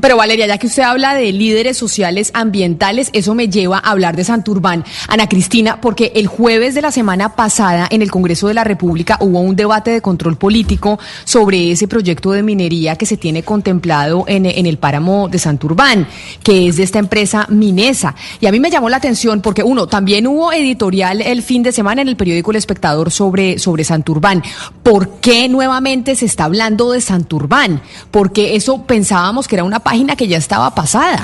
Pero Valeria, ya que usted habla de líderes sociales ambientales, eso me lleva a hablar de Santurbán. Ana Cristina, porque el jueves de la semana pasada en el Congreso de la República hubo un debate de control político sobre ese proyecto de minería que se tiene contemplado en, el páramo de Santurbán, que es de esta empresa Minesa. Y a mí me llamó la atención porque, uno, también hubo editorial el fin de semana en el periódico El Espectador sobre, sobre Santurbán. ¿Por qué nuevamente se está hablando de Santurbán? Porque eso pensábamos que era una página que ya estaba pasada.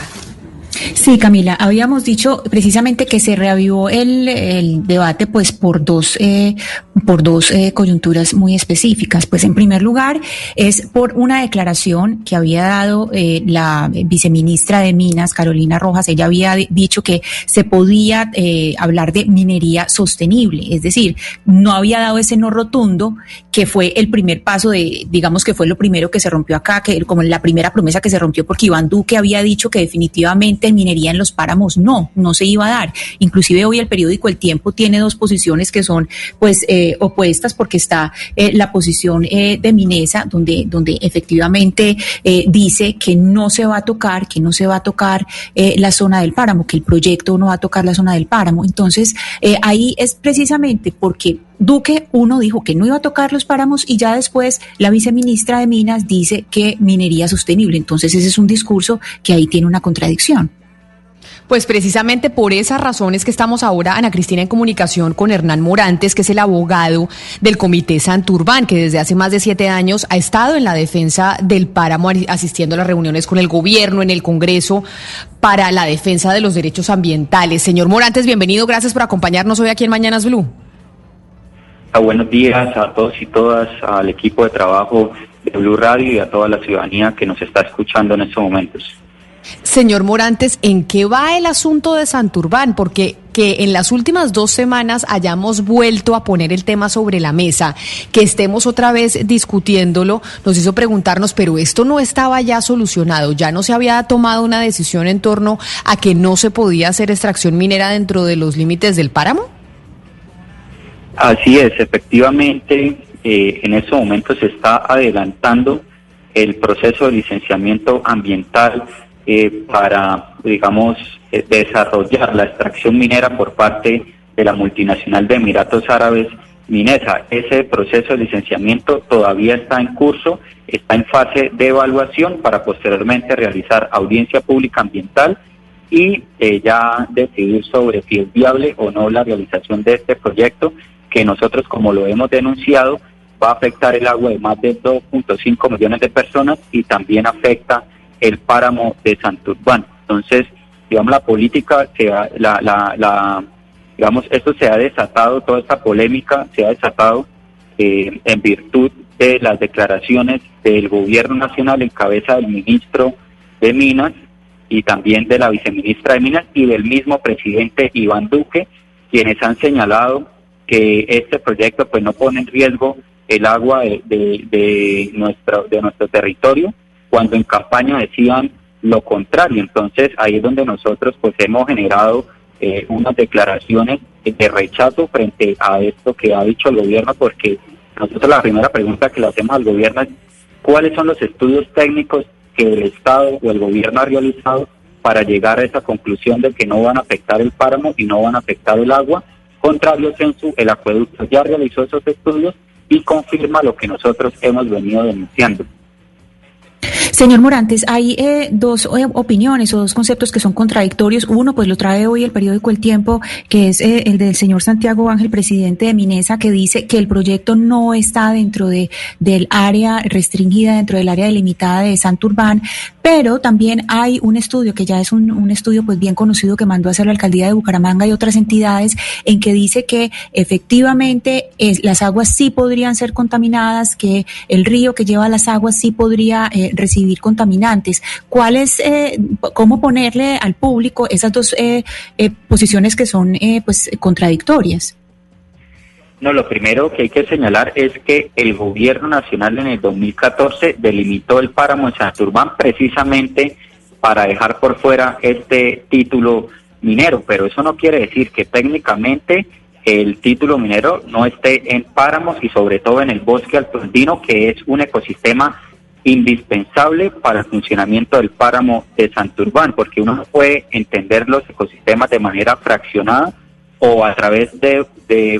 Sí, Camila, habíamos dicho precisamente que se reavivó el, debate pues por dos, eh, por dos eh, coyunturas muy específicas. Pues en primer lugar es por una declaración que había dado eh, la viceministra de Minas, Carolina Rojas. Ella había dicho que se podía hablar de minería sostenible, es decir, no había dado ese no rotundo que fue el primer paso de, digamos que fue lo primero que se rompió acá, que como la primera promesa que se rompió porque Iván Duque había dicho que definitivamente minería en los páramos. No, no se iba a dar. Inclusive hoy el periódico El Tiempo tiene dos posiciones que son pues eh, opuestas porque está eh, la posición eh, de Minesa donde, donde efectivamente dice que no se va a tocar, que no se va a tocar la zona del páramo, que el proyecto no va a tocar la zona del páramo. Entonces ahí es precisamente porque Duque, uno, dijo que no iba a tocar los páramos y ya después la viceministra de Minas dice que minería sostenible. Entonces ese es un discurso que ahí tiene una contradicción. Pues precisamente por esas razones que estamos ahora, Ana Cristina, en comunicación con Hernán Morantes, que es el abogado del Comité Santurbán, que desde hace más de siete años ha estado en la defensa del páramo, asistiendo a las reuniones con el gobierno, en el Congreso, para la defensa de los derechos ambientales. Señor Morantes, bienvenido, gracias por acompañarnos hoy aquí en Mañanas Blue. Buenos días a todos y todas, al equipo de trabajo de Blue Radio y a toda la ciudadanía que nos está escuchando en estos momentos. Señor Morantes, ¿en qué va el asunto de Santurbán? Porque que en las últimas dos semanas hayamos vuelto a poner el tema sobre la mesa, que estemos otra vez discutiéndolo, nos hizo preguntarnos, pero esto no estaba ya solucionado, ya no se había tomado una decisión en torno a que no se podía hacer extracción minera dentro de los límites del páramo. Así es, efectivamente, eh, en estos momentos se está adelantando el proceso de licenciamiento ambiental eh, para, digamos, eh, desarrollar la extracción minera por parte de la multinacional de Emiratos Árabes Minesa. Ese proceso de licenciamiento todavía está en curso, está en fase de evaluación para posteriormente realizar audiencia pública ambiental y eh, ya decidir sobre si es viable o no la realización de este proyecto que nosotros, como lo hemos denunciado, va a afectar el agua de más de 2.5 millones de personas y también afecta el páramo de Santurbán. Entonces, digamos, la política, se la, la, la, digamos, esto se ha desatado, toda esta polémica se ha desatado eh, en virtud de las declaraciones del gobierno nacional en cabeza del ministro de Minas y también de la viceministra de Minas y del mismo presidente Iván Duque, quienes han señalado que este proyecto pues no pone en riesgo el agua de, de nuestro, de nuestro territorio, cuando en campaña decían lo contrario. Entonces ahí es donde nosotros pues hemos generado eh, unas declaraciones de rechazo frente a esto que ha dicho el gobierno, porque nosotros la primera pregunta que le hacemos al gobierno es cuáles son los estudios técnicos que el Estado o el gobierno ha realizado para llegar a esa conclusión de que no van a afectar el páramo y no van a afectar el agua. Contrario, Censu, el acueducto ya realizó esos estudios y confirma lo que nosotros hemos venido denunciando. Señor Morantes, hay eh, dos eh, opiniones o dos conceptos que son contradictorios. Uno, pues lo trae hoy el periódico El Tiempo, que es eh, el del señor Santiago Ángel, presidente de Minesa, que dice que el proyecto no está dentro de, del área restringida, dentro del área delimitada de Santurbán, pero también hay un estudio que ya es un, estudio pues bien conocido que mandó a hacer la alcaldía de Bucaramanga y otras entidades, en que dice que efectivamente las aguas sí podrían ser contaminadas, que el río que lleva las aguas sí podría recibir contaminantes. ¿Cuál es, eh, cómo ponerle al público esas dos eh, eh, posiciones que son pues contradictorias? No, lo primero que hay que señalar es que el gobierno nacional en el 2014 delimitó el páramo en Santurbán precisamente para dejar por fuera este título minero, pero eso no quiere decir que técnicamente el título minero no esté en páramos y sobre todo en el bosque altoandino, que es un ecosistema indispensable para el funcionamiento del páramo de Santurbán, porque uno no puede entender los ecosistemas de manera fraccionada o a través de,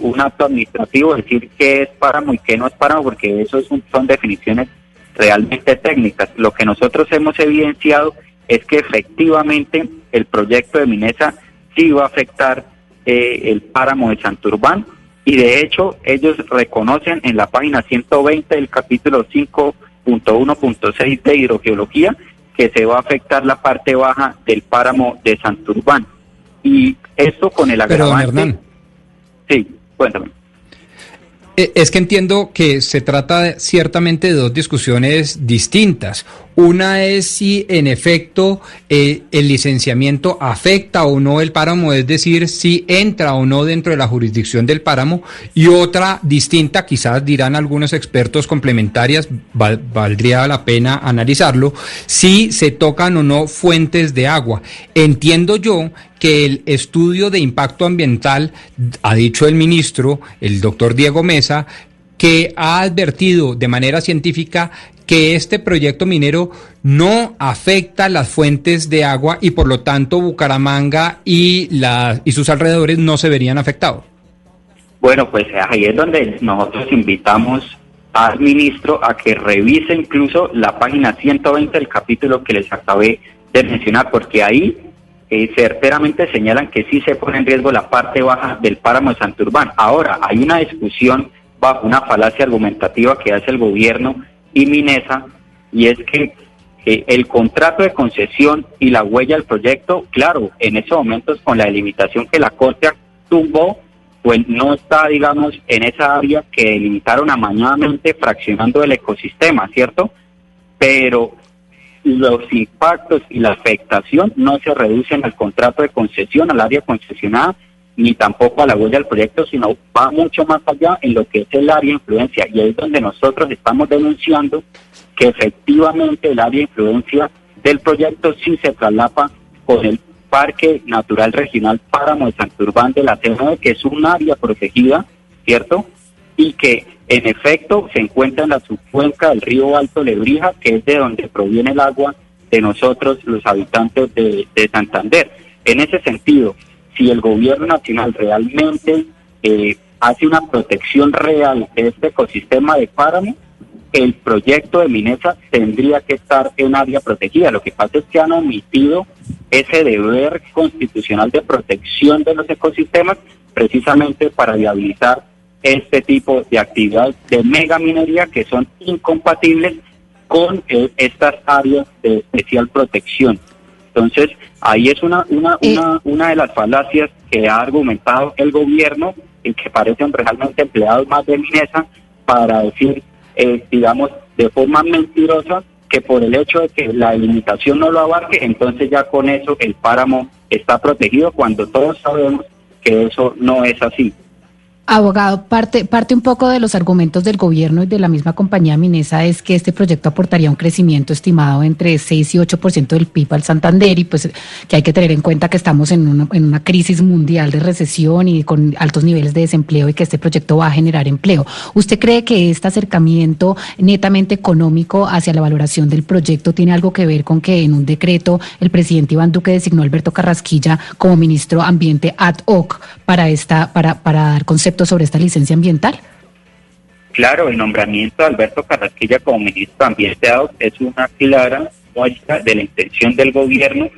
un acto administrativo decir qué es páramo y qué no es páramo, porque eso son definiciones realmente técnicas. Lo que nosotros hemos evidenciado es que efectivamente el proyecto de Minesa sí va a afectar eh, el páramo de Santurbán y de hecho ellos reconocen en la página 120 del capítulo 5.1.6 de hidrogeología que se va a afectar la parte baja del páramo de Santurbán. Y esto con el agravante... sí, cuéntame. Eh, es que entiendo que se trata ciertamente de dos discusiones distintas. Una es si en efecto eh, el licenciamiento afecta o no el páramo, es decir, si entra o no dentro de la jurisdicción del páramo. Y otra distinta, quizás dirán algunos expertos complementarias, valdría la pena analizarlo, si se tocan o no fuentes de agua. Entiendo yo que el estudio de impacto ambiental, ha dicho el ministro, el doctor Diego Mesa, que ha advertido de manera científica que este proyecto minero no afecta las fuentes de agua y por lo tanto Bucaramanga y, la, y sus alrededores no se verían afectados. Bueno, pues ahí es donde nosotros invitamos al ministro a que revise incluso la página 120 del capítulo que les acabé de mencionar, porque ahí eh, certeramente señalan que sí se pone en riesgo la parte baja del páramo de Santurbán. Ahora, hay una discusión bajo una falacia argumentativa que hace el gobierno y Minesa, y es que el contrato de concesión y la huella del proyecto, claro, en esos momentos con la delimitación que la Corte tumbó, pues no está, digamos, en esa área que delimitaron amañadamente fraccionando el ecosistema, ¿cierto? Pero los impactos y la afectación no se reducen al contrato de concesión, al área concesionada, ni tampoco a la huella del proyecto, sino va mucho más allá en lo que es el área de influencia. Y es donde nosotros estamos denunciando que efectivamente el área de influencia del proyecto sí se traslapa con el Parque Natural Regional Páramo de Santurbán de la CNE, que es un área protegida, ¿cierto? Y que en efecto se encuentra en la subcuenca del río Alto Lebrija, que es de donde proviene el agua de nosotros, los habitantes de, de Santander. En ese sentido, si el gobierno nacional realmente eh, hace una protección real de este ecosistema de páramo, el proyecto de Minesa tendría que estar en área protegida. Lo que pasa es que han omitido ese deber constitucional de protección de los ecosistemas precisamente para viabilizar este tipo de actividades de mega minería que son incompatibles con eh, estas áreas de especial protección. Entonces, ahí es una, una, eh. una, una de las falacias que ha argumentado el gobierno y que parecen realmente empleados más de Minesa para decir, eh, digamos, de forma mentirosa que por el hecho de que la delimitación no lo abarque, entonces ya con eso el páramo está protegido cuando todos sabemos que eso no es así. Abogado, parte, parte un poco de los argumentos del gobierno y de la misma compañía Minesa es que este proyecto aportaría un crecimiento estimado entre 6 y 8% del PIB al Santander y pues que hay que tener en cuenta que estamos en una, en una crisis mundial de recesión y con altos niveles de desempleo y que este proyecto va a generar empleo. ¿Usted cree que este acercamiento netamente económico hacia la valoración del proyecto tiene algo que ver con que en un decreto el presidente Iván Duque designó a Alberto Carrasquilla como ministro ambiente ad hoc para, esta, para, para dar sobre esta licencia ambiental? Claro, el nombramiento de Alberto Carrasquilla como ministro de Ambiente es una clara muestra de la intención del gobierno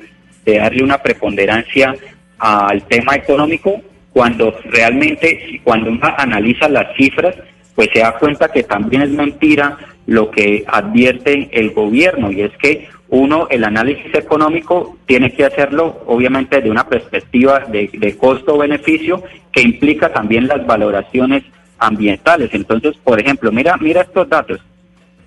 de darle una preponderancia al tema económico cuando realmente, cuando uno analiza las cifras, pues se da cuenta que también es mentira lo que advierte el gobierno y es que uno, el análisis económico tiene que hacerlo obviamente de una perspectiva de, costo-beneficio que implica también las valoraciones ambientales. Entonces, por ejemplo, mira, mira estos datos.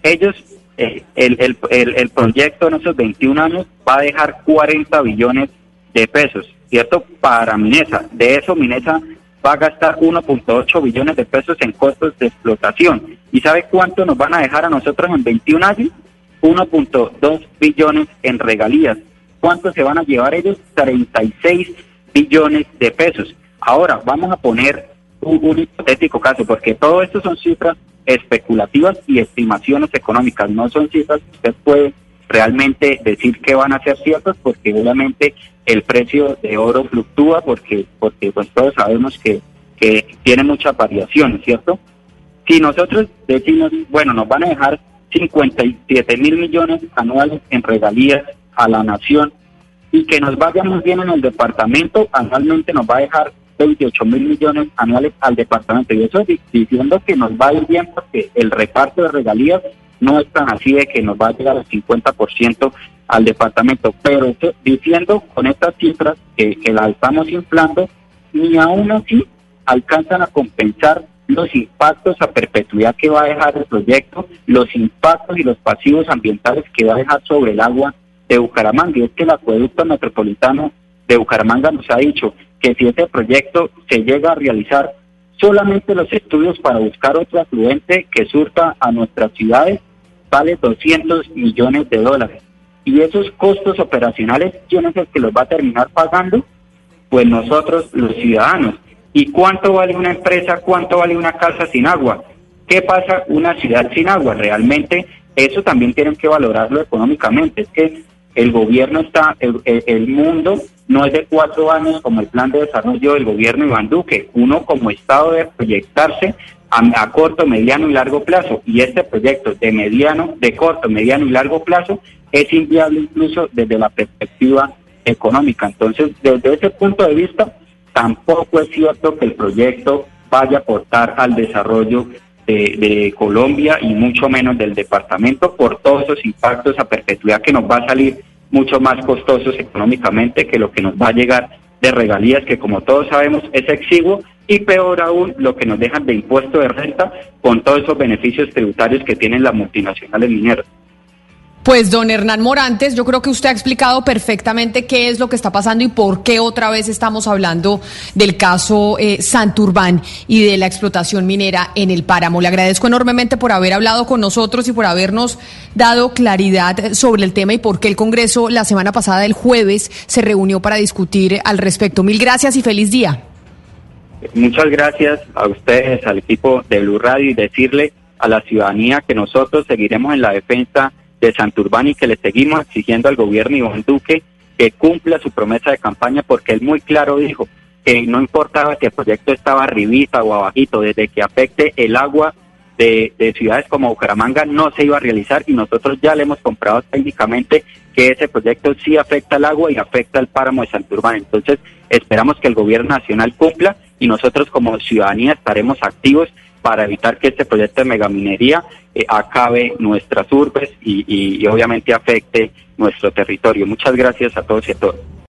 Ellos, eh, el, el, el, proyecto en esos 21 años va a dejar 40 billones de pesos, ¿cierto? Para Minesa. De eso, Minesa va a gastar 1.8 billones de pesos en costos de explotación. ¿Y sabe cuánto nos van a dejar a nosotros en 21 años? 1.2 billones en regalías. ¿Cuánto se van a llevar ellos? 36 billones de pesos. Ahora, vamos a poner un, hipotético caso, porque todo esto son cifras especulativas y estimaciones económicas, no son cifras que usted puede realmente decir que van a ser ciertas porque obviamente el precio de oro fluctúa porque porque pues todos sabemos que, que tiene muchas variaciones, ¿cierto? Si nosotros decimos, bueno, nos van a dejar 57 mil millones anuales en regalías a la nación y que nos vaya muy bien en el departamento, anualmente nos va a dejar 28 mil millones anuales al departamento. Y eso diciendo que nos va a ir bien porque el reparto de regalías no es tan así de que nos va a llegar al 50% al departamento. Pero diciendo con estas cifras que, que las estamos inflando, ni aún así alcanzan a compensar los impactos a perpetuidad que va a dejar el proyecto, los impactos y los pasivos ambientales que va a dejar sobre el agua de Bucaramanga. Y es que el acueducto metropolitano de Bucaramanga nos ha dicho que si este proyecto se llega a realizar, solamente los estudios para buscar otro afluente que surta a nuestras ciudades vale 200 millones de dólares. Y esos costos operacionales, ¿quién es el que los va a terminar pagando? Pues nosotros, los ciudadanos. ¿Y cuánto vale una empresa? ¿Cuánto vale una casa sin agua? ¿Qué pasa una ciudad sin agua? Realmente eso también tienen que valorarlo económicamente. Es que el gobierno está, el, mundo no es de cuatro años como el plan de desarrollo del gobierno Iván Duque. Uno como Estado debe proyectarse a, corto, mediano y largo plazo. Y este proyecto de mediano, de corto, mediano y largo plazo es inviable incluso desde la perspectiva económica. Entonces, desde ese punto de vista, tampoco es cierto que el proyecto vaya a aportar al desarrollo de, Colombia y mucho menos del departamento por todos esos impactos a perpetuidad que nos va a salir mucho más costosos económicamente que lo que nos va a llegar de regalías que como todos sabemos es exiguo y peor aún lo que nos dejan de impuesto de renta con todos esos beneficios tributarios que tienen las multinacionales mineras. Pues don Hernán Morantes, yo creo que usted ha explicado perfectamente qué es lo que está pasando y por qué otra vez estamos hablando del caso eh, Santurbán y de la explotación minera en el páramo. Le agradezco enormemente por haber hablado con nosotros y por habernos dado claridad sobre el tema y por qué el Congreso la semana pasada, el jueves, se reunió para discutir al respecto. Mil gracias y feliz día. Muchas gracias a ustedes, al equipo de Blue Radio y decirle a la ciudadanía que nosotros seguiremos en la defensa de Santurbán y que le seguimos exigiendo al gobierno Iván Duque que cumpla su promesa de campaña porque él muy claro dijo que no importaba si el proyecto estaba arribita o abajito, desde que afecte el agua de, ciudades como Bucaramanga no se iba a realizar y nosotros ya le hemos comprado técnicamente que ese proyecto sí afecta al agua y afecta al páramo de Santurbán. Entonces esperamos que el gobierno nacional cumpla y nosotros como ciudadanía estaremos activos para evitar que este proyecto de megaminería eh, acabe nuestras urbes y, y obviamente afecte nuestro territorio. Muchas gracias a todos y a todas.